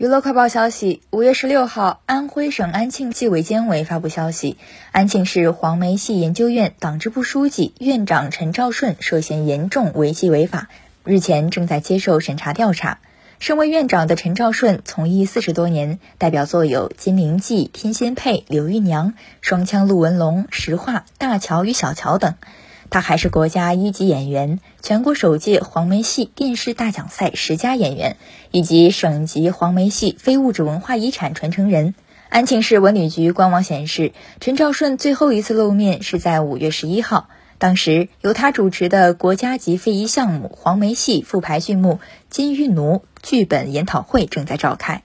娱乐快报消息：五月十六号，安徽省安庆纪委监委发布消息，安庆市黄梅戏研究院党支部书记、院长陈兆顺涉嫌严重违纪违法，日前正在接受审查调查。身为院长的陈兆顺从艺四十多年，代表作有《金陵记》《天仙配》《柳玉娘》《双枪陆文龙》《石化》《大乔与小乔》等。他还是国家一级演员，全国首届黄梅戏电视大奖赛十佳演员，以及省级黄梅戏非物质文化遗产传承人。安庆市文旅局官网显示，陈兆顺最后一次露面是在五月十一号，当时由他主持的国家级非遗项目黄梅戏复排剧目《金玉奴》剧本研讨会正在召开。